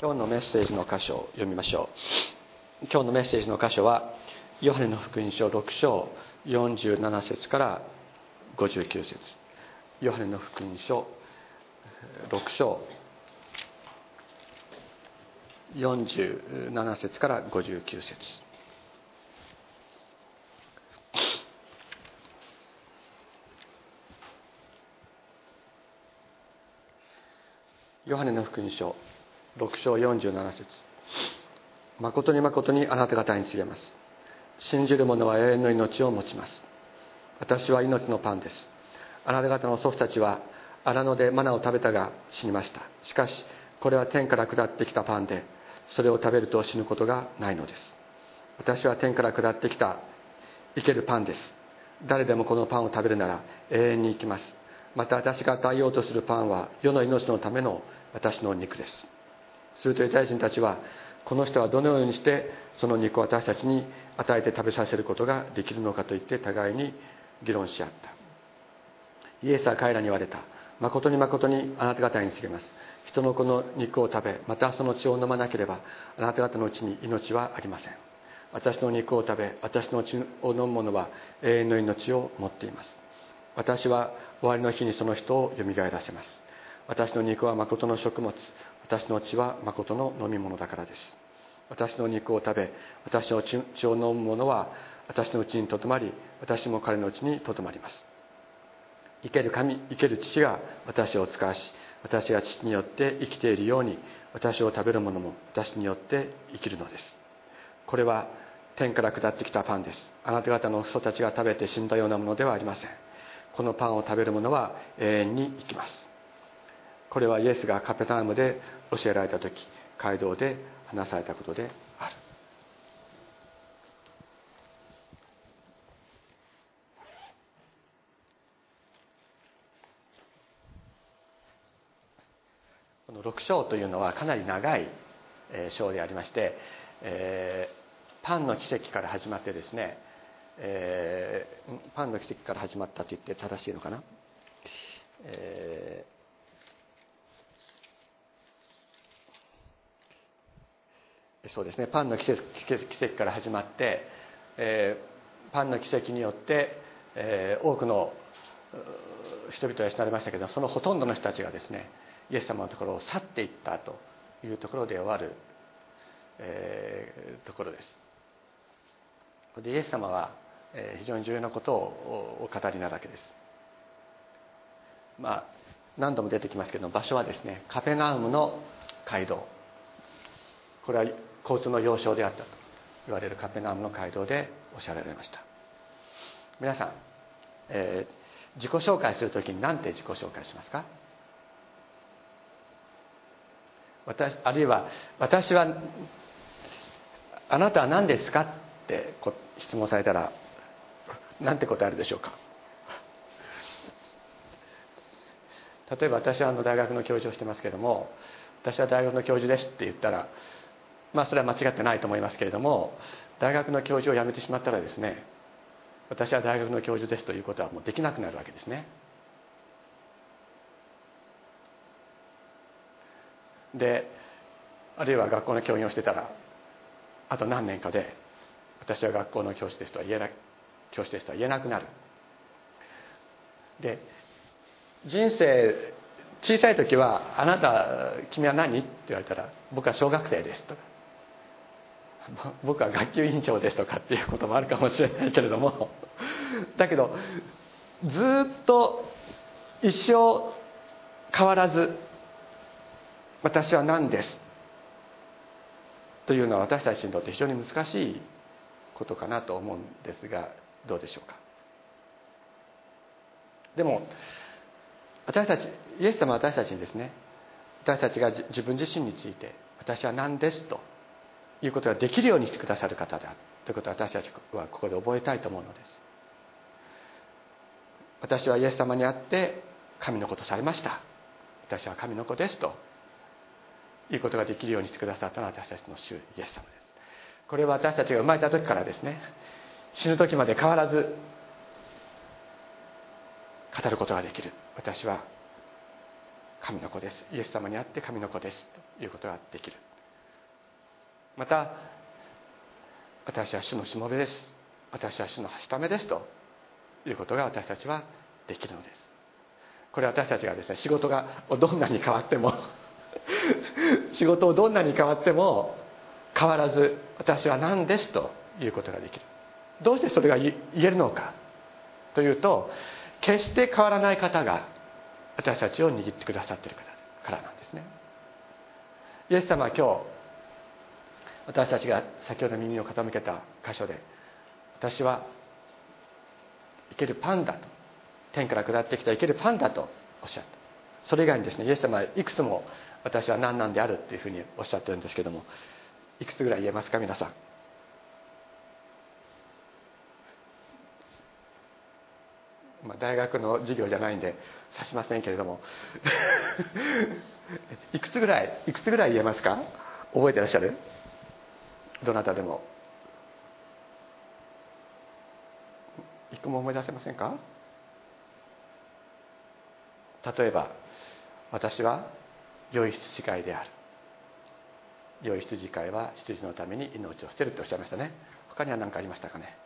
今日のメッセージの箇所を読みましょう。今日のメッセージの箇所はヨハネの福音書6章47節から59節。ヨハネの福音書6章47節から59節。ヨハネの福音書6章47節。誠に誠にあなた方に告げます。信じる者は永遠の命を持ちます。私は命のパンです。あなた方の祖父たちは荒野でマナを食べたが死にました。しかしこれは天から下ってきたパンでそれを食べると死ぬことがないのです。私は天から下ってきた生けるパンです。誰でもこのパンを食べるなら永遠に生きます。また私が与えようとするパンは世の命のための私の肉です。するとユダヤ人たちはこの人はどのようにしてその肉を私たちに与えて食べさせることができるのかといって互いに議論し合った。イエスは彼らに言われた誠に誠にあなた方に告げます。人の子の肉を食べまたその血を飲まなければあなた方のうちに命はありません。私の肉を食べ私の血を飲む者は永遠の命を持っています。私は終わりの日にその人をよみがえらせます。私の肉は誠の食物。私の血は誠の飲み物だからです。私の肉を食べ私の血を飲む者は私のうちにとどまり私も彼のうちにとどまります。生ける神生ける父が私を使わし私が父によって生きているように私を食べる者も私によって生きるのです。これは天から下ってきたパンです。あなた方の人たちが食べて死んだようなものではありません。このパンを食べる者は永遠に生きます。これはイエスがカペタームで教えられた時街道で話されたことである。この6章というのはかなり長い章でありまして、えー、パンの奇跡から始まってですね、えー、パンの奇跡から始まったと言って正しいのかな、えーそうですねパンの奇跡奇跡から始まって、えー、パンの奇跡によって、えー、多くの人々が死なれましたけどそのほとんどの人たちがですねイエス様のところを去っていったというところで終わる、えー、ところです。でイエス様は、え、非常に重要なことをお語りなわけです。まあ何度も出てきますけど場所はですねカペナウムの街道これは交通の要衝であったと言われるカペナムの街道でおっしゃられました。皆さん、えー、自己紹介する時に何て自己紹介しますか？私あるいは私はあなたは何ですかって質問されたら何て答えるでしょうか？例えば私はあの大学の教授をしてますけども私は大学の教授ですって言ったらまあそれは間違ってないと思いますけれども大学の教授を辞めてしまったらですね私は大学の教授ですということはもうできなくなるわけですね。であるいは学校の教員をしてたらあと何年かで私は学校の教師ですとは言えな教師ですとは言えなくなる。で人生小さい時は「あなた君は何?」って言われたら「僕は小学生です」とか。僕は学級委員長ですとかっていうこともあるかもしれないけれども。だけどずっと一生変わらず「私は何です」というのは私たちにとって非常に難しいことかなと思うんですがどうでしょうか？でも私たちイエス様は私たちにですね私たちが自分自身について「私は何です」ということができるようにしてくださる方だということを私たちはここで覚えたいと思うのです。私はイエス様にあって神の子とされました。私は神の子ですということができるようにしてくださったのは私たちの主イエス様です。これは私たちが生まれた時からですね。死ぬ時まで変わらず語ることができる。私は神の子です。イエス様にあって神の子です。ということができる。また私は主のしもべです。私は主のはしためですということが私たちはできるのです。これ私たちがですね仕事がどんなに変わっても 仕事をどんなに変わっても変わらず私は何ですということができる。どうしてそれが言えるのか。というと決して変わらない方が私たちを握ってくださっているからなんですね。イエス様は今日私たちが先ほど耳を傾けた箇所で私は生けるパンだと天から下ってきた生けるパンだとおっしゃった。それ以外にですねイエス様はいくつも私は何なんであるっていうふうにおっしゃってるんですけどもいくつぐらい言えますか皆さん？まあ、大学の授業じゃないんで指しませんけれども。いくつぐらいいくつぐらい言えますか？覚えてらっしゃる？どなたでも。一個も思い出せませんか？例えば私は良い羊飼いである。良い羊飼いは羊のために命を捨てるっておっしゃいましたね。他には何かありましたかね？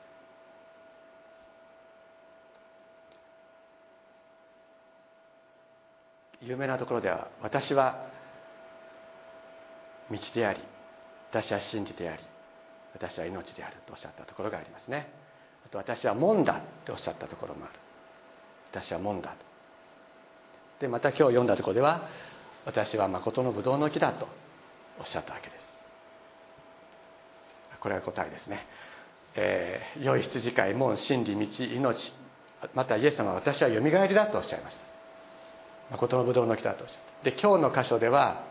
有名なところでは私は道であり私は真理であり私は命であるとおっしゃったところがありますね。あと私は門だとおっしゃったところもある。私は門だと。でまた今日読んだところでは私は誠のブドウの木だとおっしゃったわけです。これが答えですね、えー、良い羊飼い門真理道命。またイエス様は私はよみがえりだとおっしゃいました。誠のブドウの木だとおっしゃった。で今日の箇所では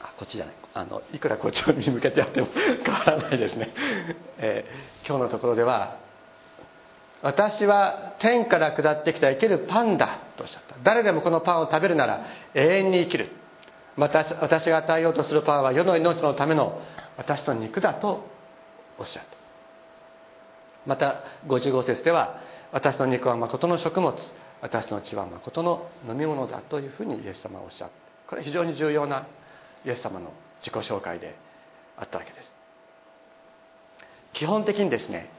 あこっちじゃない。あのいくらこっちに向けてやっても変わらないですね、えー、今日のところでは私は天から下ってきた生けるパンだとおっしゃった。誰でもこのパンを食べるなら永遠に生きる。また私が与えようとするパンは世の命のための私の肉だとおっしゃった。また55節では私の肉は誠の食物私の血は誠の飲み物だというふうにイエス様はおっしゃった。これは非常に重要なイエス様の自己紹介であったわけです。基本的にですね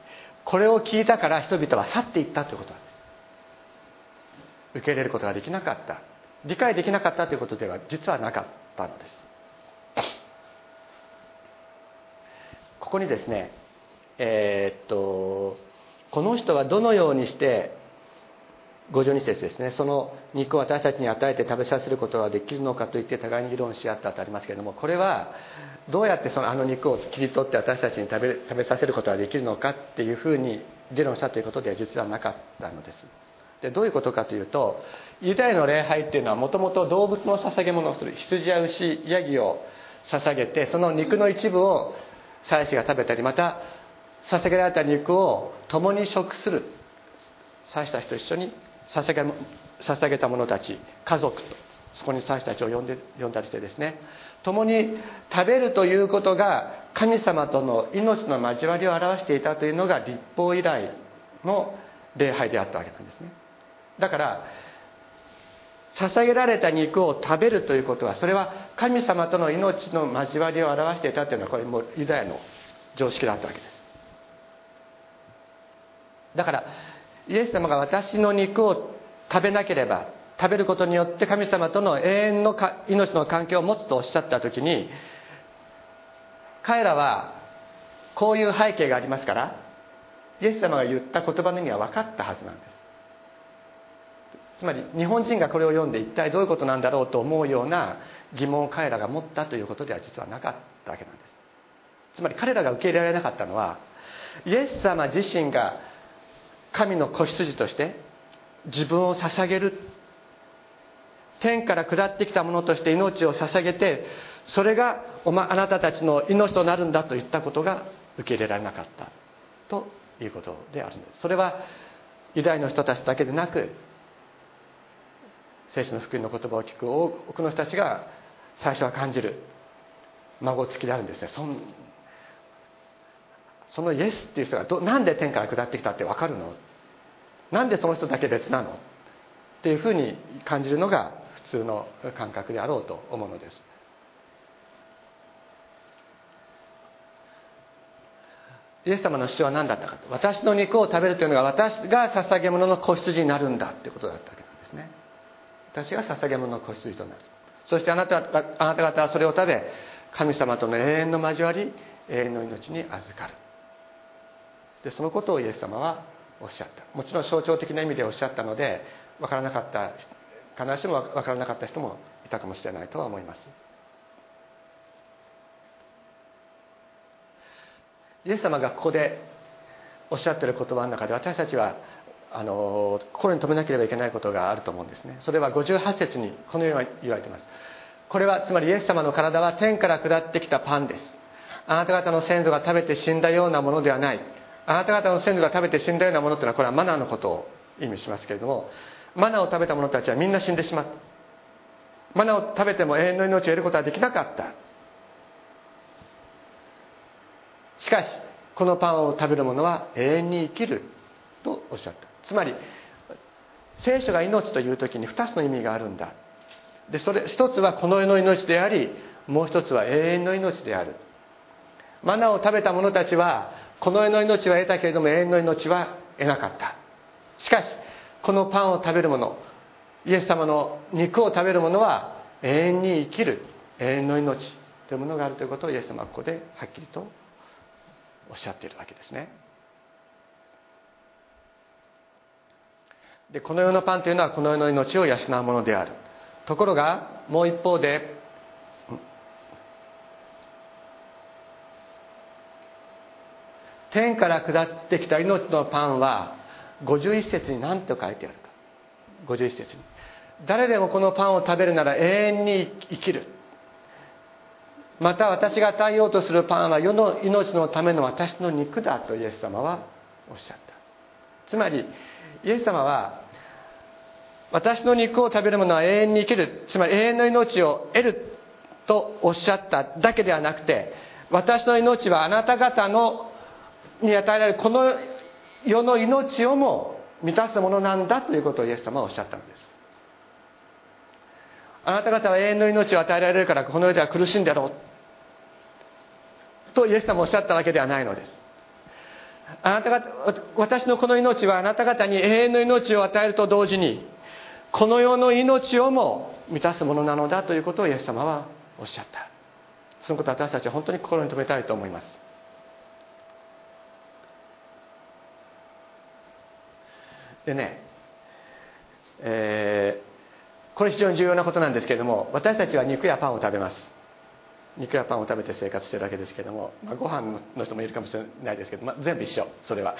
これを聞いたから人々は去っていったということなんです。受け入れることができなかった。理解できなかったということでは実はなかったのです。ここにですねえー、っとこの人はどのようにして52節ですね。その肉を私たちに与えて食べさせることができるのかといって互いに議論し合ったとありますけれどもこれはどうやってそのあの肉を切り取って私たちに食べ食べさせることができるのかっていうふうに議論したということでは実はなかったのです。でどういうことかというとユダヤの礼拝っていうのはもともと動物の捧げ物をする羊や牛ヤギを捧げてその肉の一部を祭司が食べたりまた捧げられた肉を共に食する祭司たちと一緒に捧げた者たち家族とそこに祭司たちを呼んで呼んだりしてですね。共に食べるということが神様との命の交わりを表していたというのが立法以来の礼拝であったわけなんですね。だから捧げられた肉を食べるということはそれは神様との命の交わりを表していたというのはこれもユダヤの常識だったわけです。だからイエス様が私の肉を食べなければ食べることによって神様との永遠の命の関係を持つとおっしゃった時に彼らはこういう背景がありますからイエス様が言った言葉の意味は分かったはずなんです。つまり日本人がこれを読んで一体どういうことなんだろうと思うような疑問を彼らが持ったということでは実はなかったわけなんです。つまり彼らが受け入れられなかったのはイエス様自身が神の子羊として自分を捧げる。天から下ってきたものとして命を捧げてそれがお、ま、あなたたちの命となるんだと言ったことが受け入れられなかった。ということであるんです。それはユダヤの人たちだけでなく聖書の福音の言葉を聞く多くの人たちが最初は感じる孫付きであるんですね。そんそのイエスっていう人がどなんで天から下ってきたって分かるの？なんでその人だけ別なの？っていうふうに感じるのが普通の感覚であろうと思うのです。イエス様の主張は何だったかと？私の肉を食べるというのが私が捧げ物の子羊になるんだということだったわけなんですね。私が捧げ物の子羊となる。そしてあなたあなた方はそれを食べ神様との永遠の交わり永遠の命に預かる。でそのことをイエス様はおっしゃった。もちろん象徴的な意味でおっしゃったので分からなかった必ずしも分からなかった人もいたかもしれないとは思います。イエス様がここでおっしゃってる言葉の中で私たちはあの心に留めなければいけないことがあると思うんですね。それは58節にこのように言われています。これはつまりイエス様の体は天から下ってきたパンです。あなた方の先祖が食べて死んだようなものではない。あなた方の先祖が食べて死んだようなものというのはこれはマナーのことを意味しますけれどもマナーを食べた者たちはみんな死んでしまった。マナーを食べても永遠の命を得ることはできなかった。しかしこのパンを食べる者は永遠に生きるとおっしゃった。つまり聖書が命という時に2つの意味があるんだ。でそれ一つはこの世の命でありもう一つは永遠の命である。マナーを食べた者たちはこの世の命は得たけれども永遠の命は得なかった。しかしこのパンを食べる者イエス様の肉を食べる者は永遠に生きる永遠の命というものがあるということをイエス様はここではっきりとおっしゃっているわけですね。でこの世のパンというのはこの世の命を養うものである。ところがもう一方で天から下ってきた命のパンは51節に何と書いてあるか。51節に。誰でもこのパンを食べるなら永遠に生きる。また私が与えようとするパンは世の命のための私の肉だとイエス様はおっしゃった。つまりイエス様は私の肉を食べる者は永遠に生きる。つまり永遠の命を得るとおっしゃっただけではなくて私の命はあなた方のに与えられるこの世の命をも満たすものなんだということをイエス様はおっしゃったんです。あなた方は永遠の命を与えられるからこの世では苦しんでろうとイエス様はおっしゃったわけではないのです。あなた方私のこの命はあなた方に永遠の命を与えると同時にこの世の命をも満たすものなのだということをイエス様はおっしゃった。そのことを私たちは本当に心に留めたいと思います。でね、えー、これ非常に重要なことなんですけれども私たちは肉やパンを食べます。肉やパンを食べて生活してるわけですけども、まあ、ご飯の人もいるかもしれないですけど、まあ、全部一緒それは、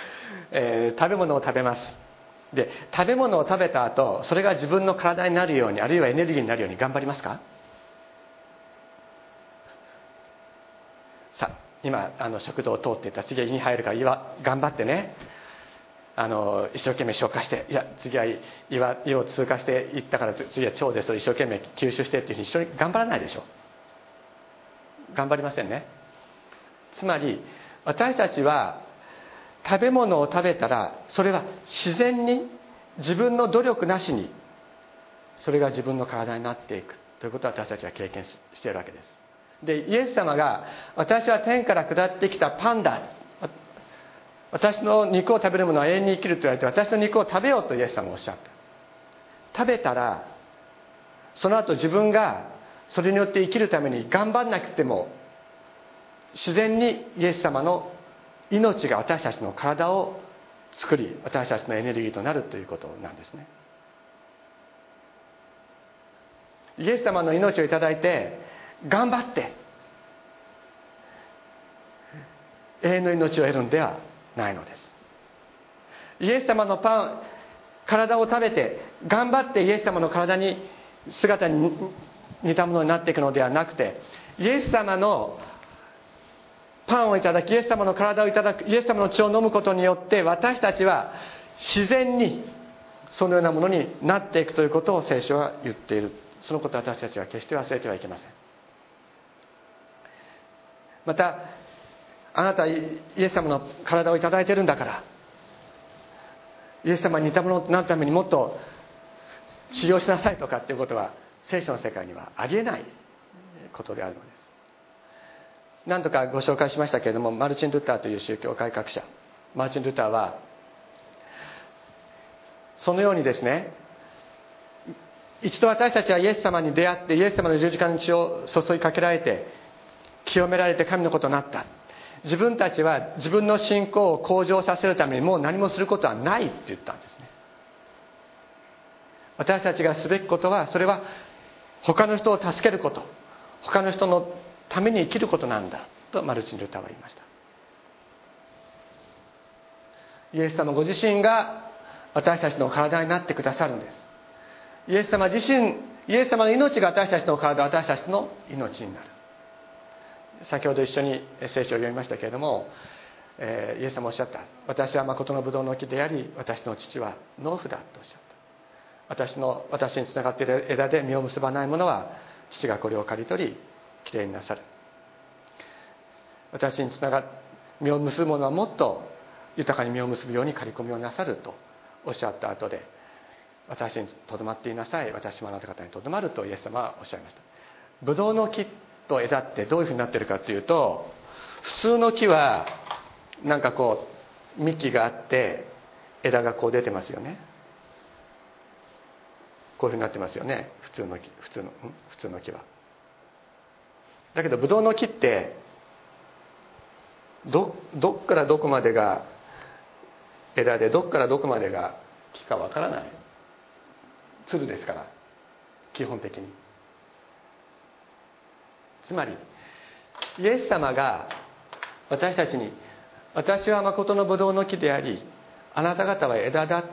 えー、食べ物を食べます。で食べ物を食べた後それが自分の体になるようにあるいはエネルギーになるように頑張りますか？さあ今あの食堂を通っていた次は胃に入るから頑張ってね。あの一生懸命消化していや次は胃は胃を通過していったから次は腸でそれ一生懸命吸収してっていうふうに一緒に頑張らないでしょ。頑張りませんね。つまり私たちは食べ物を食べたらそれは自然に自分の努力なしにそれが自分の体になっていく。ということを私たちは経験しているわけです。でイエス様が私は天から下ってきたパンだ。私の肉を食べる者は永遠に生きると言われて私の肉を食べようとイエス様はおっしゃった。食べたらその後自分がそれによって生きるために頑張んなくても自然にイエス様の命が私たちの体を作り私たちのエネルギーとなるということなんですね。イエス様の命を頂いて頑張って永遠の命を得るんではないのです。イエス様のパン体を食べて頑張ってイエス様の体に姿に似たものになっていくのではなくてイエス様のパンをいただきイエス様の体をいただくイエス様の血を飲むことによって私たちは自然にそのようなものになっていくということを聖書は言っている。そのことを私たちは決して忘れてはいけません。またあなたイエス様の体をいいてるんだから。イエス様に似たものになるためにもっと治療しなさいとかっていうことは聖書の世界にはありえないことであるのです。何度かご紹介しましたけれどもマルチン・ルターという宗教改革者。マルチン・ルターはそのようにですね一度私たちはイエス様に出会ってイエス様の十字架の血を注ぎかけられて清められて神のことになった。自分たちは自分の信仰を向上させるためにもう何もすることはないって言ったんですね。私たちがすべきことはそれは他の人を助けること。他の人のために生きることなんだとマルチン・ルターは言いました。イエス様ご自身が私たちの体になってくださるんです。イエス様自身イエス様の命が私たちの体私たちの命になる。先ほど一緒に聖書を読みましたけれども、え、イエス様おっしゃった。私は誠のブドウの木であり私の父は農夫だとおっしゃった。私の私につながっている枝で実を結ばないものは父がこれを刈り取りきれいになさる。私につなが実を結ぶものはもっと豊かに実を結ぶように刈り込みをなさるとおっしゃった後で私にとどまっていなさい。私もあなた方にとどまるとイエス様はおっしゃいました。ブドウの木と枝ってどういうふうになってるかっていうと普通の木はなんかこう幹があって枝がこう出てますよね。こういうふうになってますよね。普通の木普通の普通の木は。だけどブドウの木ってどどっからどこまでが枝でどっからどこまでが木かわからない。つるですから基本的に。つまりイエス様が私たちに「私は誠のブドウの木でありあなた方は枝だ」っ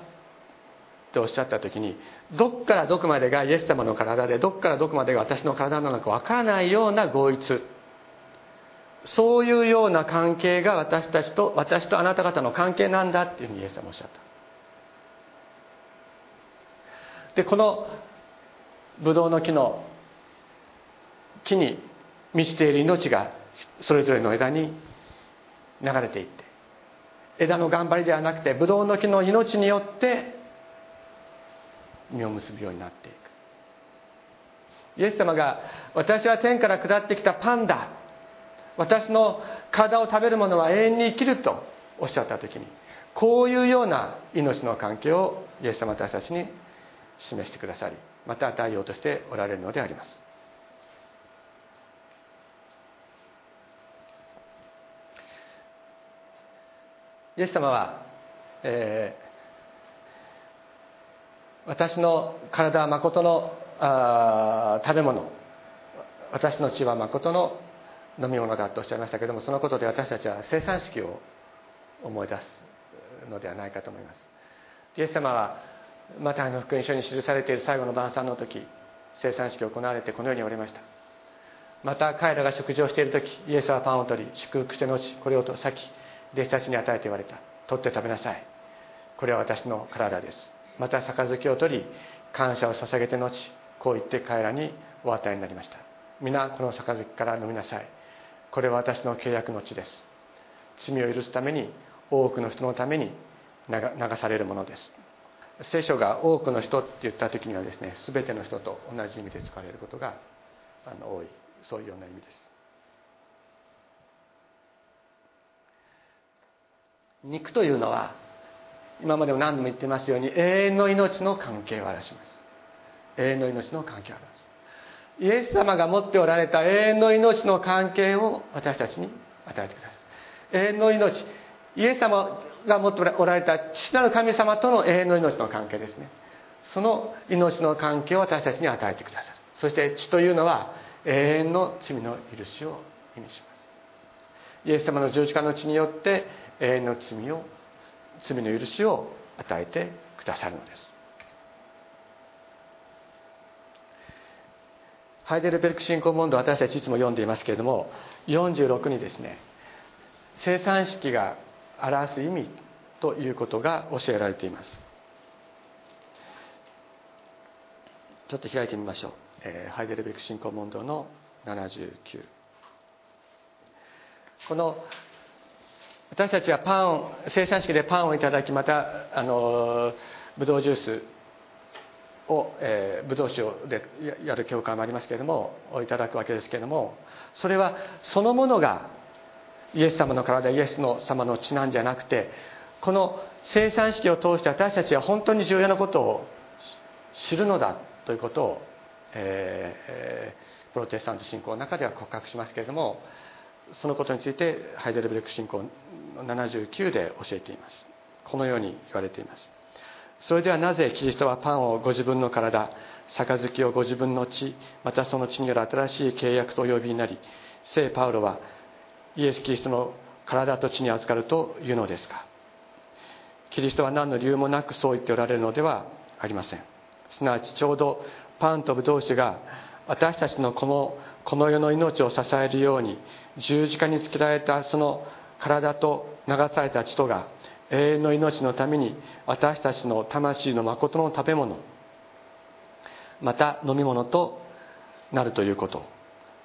ておっしゃった時にどっからどこまでがイエス様の体でどっからどこまでが私の体なのかわからないような合一。そういうような関係が私たちと私とあなた方の関係なんだっていうふうにイエス様おっしゃった。でこのブドウの木の木に満ちている命がそれぞれの枝に流れていって枝の頑張りではなくてブドウの木の命によって実を結ぶようになっていく。イエス様が私は天から下ってきたパンだ。私の体を食べる者は永遠に生きるとおっしゃった時にこういうような命の関係をイエス様私たちに示してくださりまた与えようとしておられるのであります。イエス様は、えー、私の体は誠のあ食べ物。私の血は誠の飲み物だとおっしゃいましたけどもそのことで私たちは生産式を思い出すのではないかと思います。イエス様はマタイの福音書に記されている最後の晩餐の時生産式を行われてこのように言われました。また彼らが食事をしている時イエスはパンを取り祝福して後これを裂き弟子たちに与えて言われた。取って食べなさい。これは私の体です。また杯を取り感謝を捧げて後こう言って彼らにお与えになりました。皆この杯から飲みなさい。これは私の契約の地です。罪を許すために多くの人のために流されるものです。聖書が多くの人って言った時にはですね全ての人と同じ意味で使われることがあの多いそういうような意味です。肉というのは今までも何度も言ってますように永遠の命の関係を表します。永遠の命の関係を表す。イエス様が持っておられた永遠の命の関係を私たちに与えてください。永遠の命。イエス様が持っておられた父なる神様との永遠の命の関係ですね。その命の関係を私たちに与えてくださるそして血というのは永遠の罪の許しを意味します。イエス様の十字架の血によって永遠の罪を罪の許しを与えてくださるのです。ハイデルベルク信仰問答私たちいつも読んでいますけれども46にですね生産式が表す意味ということが教えられています。ちょっと開いてみましょう、えー、ハイデルベルク信仰問答の79この私たちはパンを生産式でパンをいただきまたあのブドウジュースを、えー、ブドウ酒でやる教会もありますけれどもをいただくわけですけれどもそれはそのものがイエス様の体イエスの様の血なんじゃなくてこの生産式を通して私たちは本当に重要なことを知るのだということを、えー、プロテスタント信仰の中では告白しますけれどもそのことについてハイデルベルク信仰79で教えています。このように言われています。それではなぜキリストはパンをご自分の体杯をご自分の血またその血による新しい契約とお呼びになり聖パウロはイエス・キリストの体と血に預かるというのですか？キリストは何の理由もなくそう言っておられるのではありません。すなわちちょうどパンとブドウ酒が私たちのこのこの世の命を支えるように十字架につけられたその体と流された血とが永遠の命のために私たちの魂の誠の食べ物また飲み物となるということ。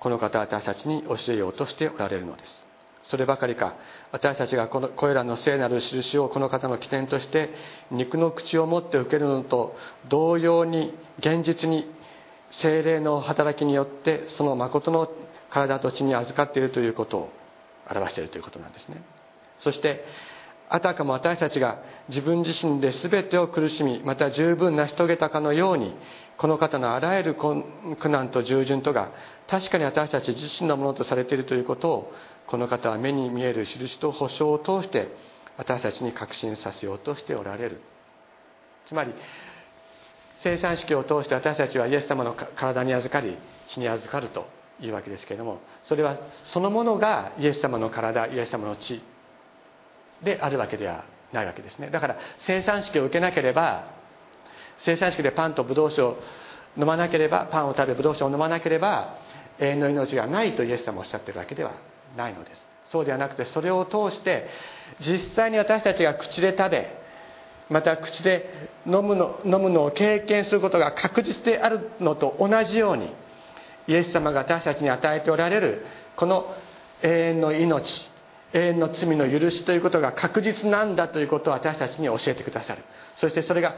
この方は私たちに教えようとしておられるのです。そればかりか私たちがこのこれらの聖なる印をこの方の起点として肉の口を持って受けるのと同様に現実に精霊の働きによってその誠の体と血に預かっているということを表しているということなんですね。そしてあたかも私たちが自分自身で全てを苦しみまた十分成し遂げたかのようにこの方のあらゆる苦難と従順とが確かに私たち自身のものとされているということをこの方は目に見える印と保証を通して私たちに確信させようとしておられる。つまり生産式を通して私たちはイエス様の体に預かり血に預かるというわけですけれどもそれはそのものがイエス様の体イエス様の血であるわけではないわけですね。だから生産式を受けなければ生産式でパンとブドウ酒を飲まなければパンを食べブドウ酒を飲まなければ永遠の命がないとイエス様おっしゃってるわけではないのです。そうではなくてそれを通して実際に私たちが口で食べまた口で飲むの飲むのを経験することが確実であるのと同じようにイエス様が私たちに与えておられるこの永遠の命永遠の罪の許しということが確実なんだということを私たちに教えてくださる。そしてそれが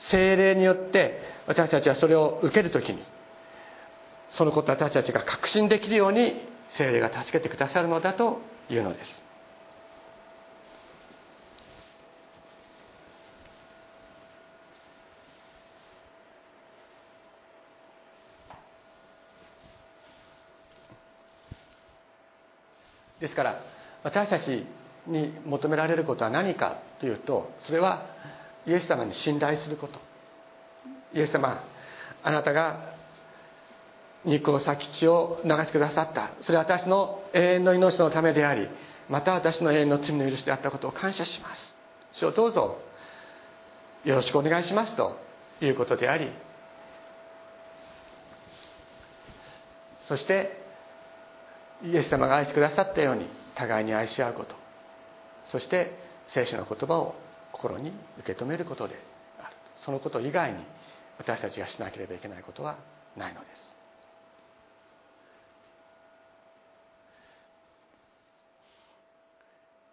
精霊によって私たちはそれを受ける時にそのことを私たちが確信できるように精霊が助けてくださるのだというのです。ですから私たちに求められることは何かというとそれはイエス様に信頼すること。イエス様あなたが肉を裂き血を流してくださった。それは私の永遠の命のためでありまた私の永遠の罪の許しであったことを感謝します。主をどうぞよろしくお願いしますということでありそしてイエス様が愛してくださったように互いに愛し合うこと。そして聖書の言葉を心に受け止めることである。そのこと以外に私たちがしなければいけないことはないのです。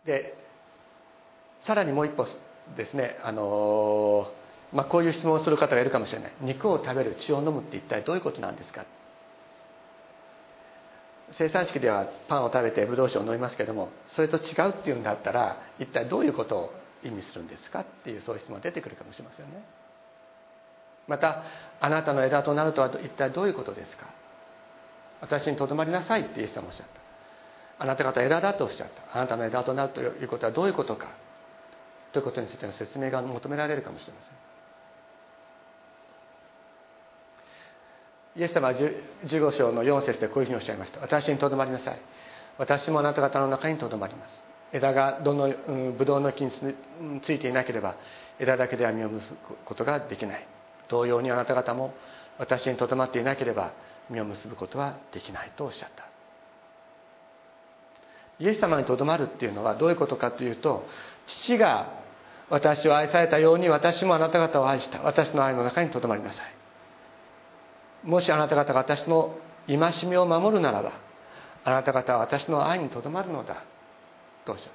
でさらにもう一歩ですねあのまあ、こういう質問をする方がいるかもしれない。肉を食べる血を飲むって一体どういうことなんですか？生産式ではパンを食べてブドウ酒を飲みますけどもそれと違うっていうんだったら一体どういうことを意味するんですかっていうそういう質問が出てくるかもしれませんね。またあなたの枝となるとは一体どういうことですか？私にとどまりなさいってイエス様おっしゃった。あなた方枝だとおっしゃった。あなたの枝となるということはどういうことか？ということについての説明が求められるかもしれません。イエス様は15章の4節でこういうふうにおっしゃいました。私にとどまりなさい。私もあなた方の中にとどまります。枝がどの、うん、ブドウの木についていなければ枝だけでは実を結ぶことができない。同様にあなた方も私にとどまっていなければ実を結ぶことはできないとおっしゃった。イエス様にとどまるっていうのはどういうことかというと父が私を愛されたように私もあなた方を愛した。私の愛の中にとどまりなさい。もしあなた方が私の戒めを守るならばあなた方は私の愛にとどまるのだ。とおっしゃ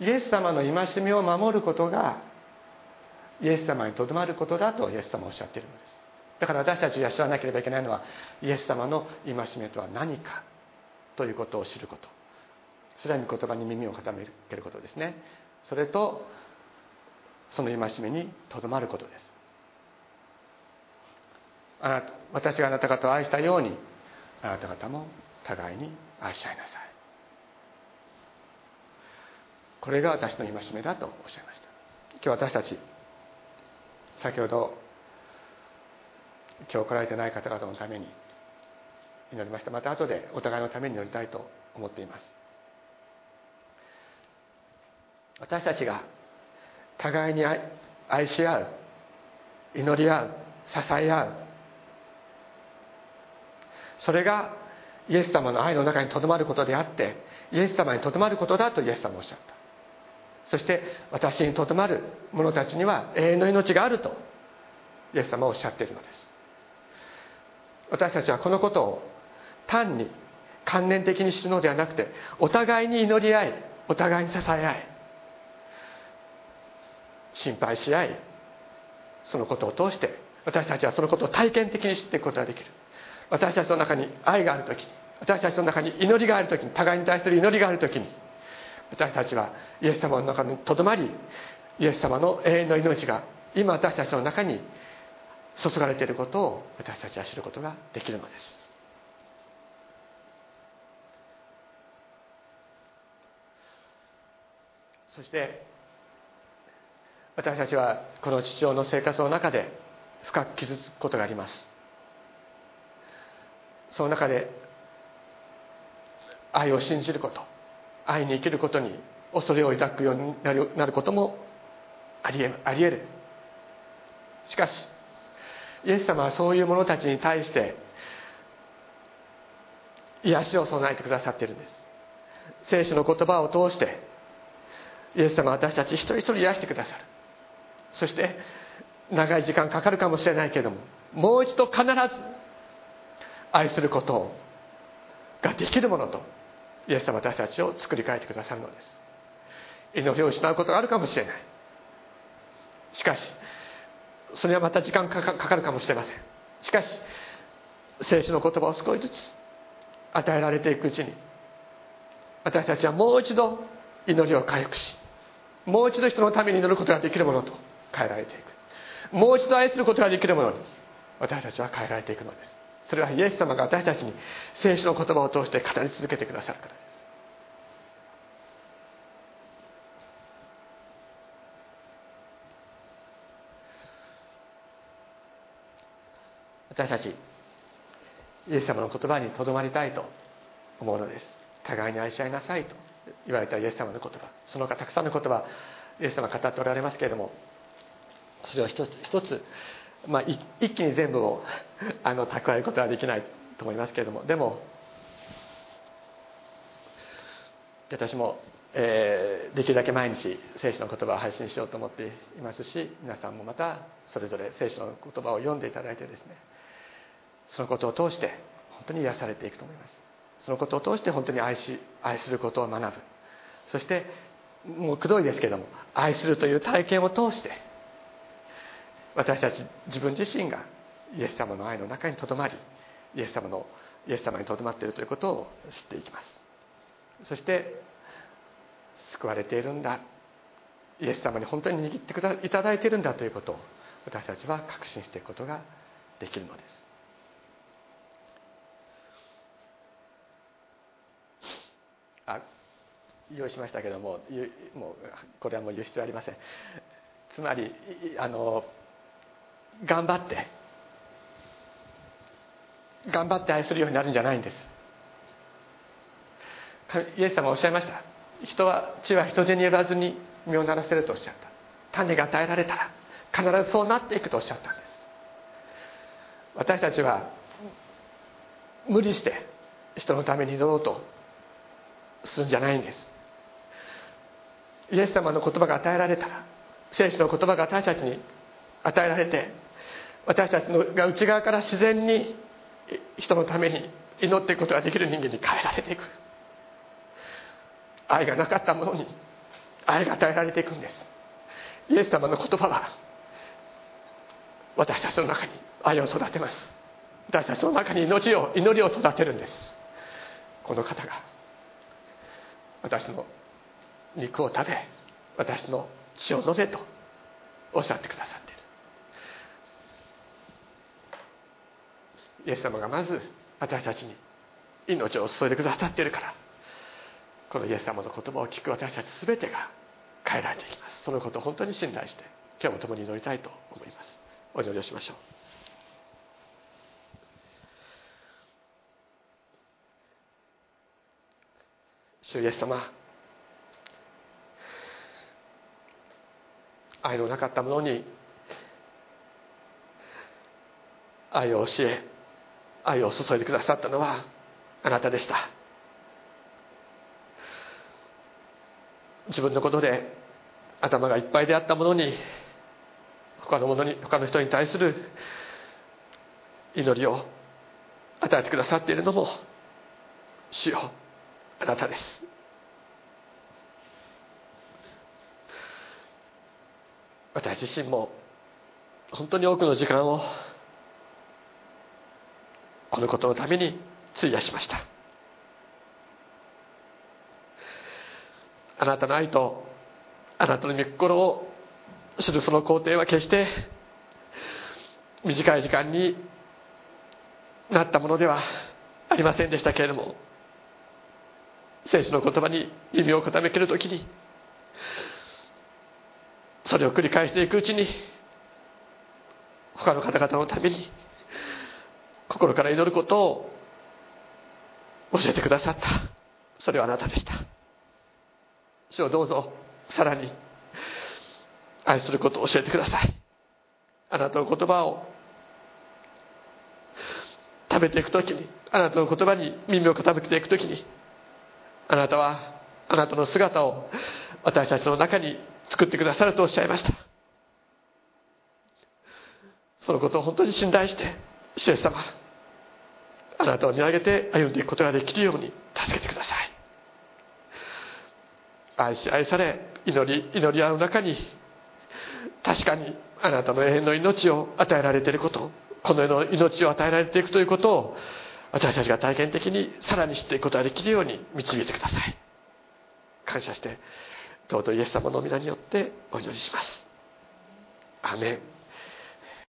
るイエス様の戒めを守ることがイエス様にとどまることだとイエス様はおっしゃっているのです。だから私たちが知らなければいけないのはイエス様の戒めとは何かということを知ること。それは御言葉に耳を傾けることですね。それとその戒めにとどまることです。あなた私があなた方を愛したようにあなた方も互いに愛し合いなさい。これが私の戒めだとおっしゃいました。今日私たち先ほど今日来られてない方々のために祈りました。また後でお互いのために祈りたいと思っています。私たちが互いに愛し合う祈り合う支え合うそれがイエス様の愛の中にとどまることであってイエス様にとどまることだとイエス様はおっしゃった。そして私にとどまる者たちには永遠の命があるとイエス様はおっしゃっているのです。私たちはこのことを単に観念的に知るのではなくてお互いに祈り合いお互いに支え合い心配し合いそのことを通して私たちはそのことを体験的に知っていくことができる。私たちの中に愛がある時私たちの中に祈りがある時に互いに対する祈りがある時に私たちはイエス様の中にとどまりイエス様の永遠の命が今私たちの中に注がれていることを私たちは知ることができるのです。そして私たちはこの父親の生活の中で深く傷つくことがあります。その中で愛を信じること愛に生きることに恐れを抱くようになるなることもありえありえる。しかしイエス様はそういう者たちに対して癒しを備えてくださっているんです。聖書の言葉を通してイエス様は私たち一人一人癒してくださる。そして長い時間かかるかもしれないけれどももう一度必ず愛することができるものとイエス様は私たちを作り変えてくださるのです。祈りを失うことがあるかもしれない。しかしそれはまた時間かかるかもしれません。しかし聖書の言葉を少しずつ与えられていくうちに私たちはもう一度祈りを回復しもう一度人のために祈ることができるものと変えられていく。もう一度愛することができるものに私たちは変えられていくのです。それはイエス様が私たちに聖書の言葉を通して語り続けてくださるからです。私たちイエス様の言葉にとどまりたいと思うのです。互いに愛し合いなさいと言われたイエス様の言葉。その他たくさんの言葉イエス様が語っておられますけれどもそれを一つ一つ、まあ、一気に全部を あの蓄えることはできないと思いますけれども。でも私も、えー、できるだけ毎日聖書の言葉を配信しようと思っていますし皆さんもまたそれぞれ聖書の言葉を読んでいただいてですねそのことを通して本当に癒されていくと思います。そのことを通して本当に愛し愛することを学ぶ。そしてもうくどいですけども愛するという体験を通して私たち自分自身がイエス様の愛の中にとどまりイエス様のイエス様にとどまっているということを知っていきます。そして救われているんだ。イエス様に本当に握っていただいているんだということを私たちは確信していくことができるのです。あ用意しましたけどももうこれはもう言う必要ありません。つまりあの頑張って。頑張って愛するようになるんじゃないんです。イエス様はおっしゃいました。人は地は人手によらずに身を鳴らせるとおっしゃった。種が与えられたら必ずそうなっていくとおっしゃったんです。私たちは無理して人のために祈ろうとするんじゃないんです。イエス様の言葉が与えられたら聖書の言葉が私たちに与えられて私たちのが内側から自然に人のために祈っていくことができる人間に変えられていく。愛がなかったものに愛が与えられていくんです。イエス様の言葉は私たちの中に愛を育てます。私たちの中に命を祈りを育てるんです。この方が私の肉を食べ私の血を飲めとおっしゃってくださいる。イエス様がまず私たちに命を注いでくださっているからこのイエス様の言葉を聞く私たち全てが変えられていきます。そのことを本当に信頼して今日も共に祈りたいと思います。お祈りをしましょう。主イエス様愛のなかったものに愛を教え愛を注いでくださったのはあなたでした。自分のことで頭がいっぱいであったものに他のものに他の人に対する祈りを与えてくださっているのも主よあなたです。私自身も本当に多くの時間をこのことのために費やしました。あなたの愛とあなたの御心を知るその工程は決して短い時間になったものではありませんでしたけれども聖書の言葉に耳を傾けるときにそれを繰り返していくうちに他の方々のために心から祈ることを教えてくださった。それはあなたでした。主をどうぞさらに愛することを教えてください。あなたの言葉を食べていく時にあなたの言葉に耳を傾けていく時にあなたはあなたの姿を私たちの中に作ってくださるとおっしゃいました。そのことを本当に信頼して主様あなたを見上げて歩んでいくことができるように助けてください。愛し愛され祈り祈り合う中に確かにあなたの永遠の命を与えられていることこの世の命を与えられていくということを私たちが体験的にさらに知っていくことができるように導いてください。感謝して尊いイエス様の皆によってお祈りします。アメン。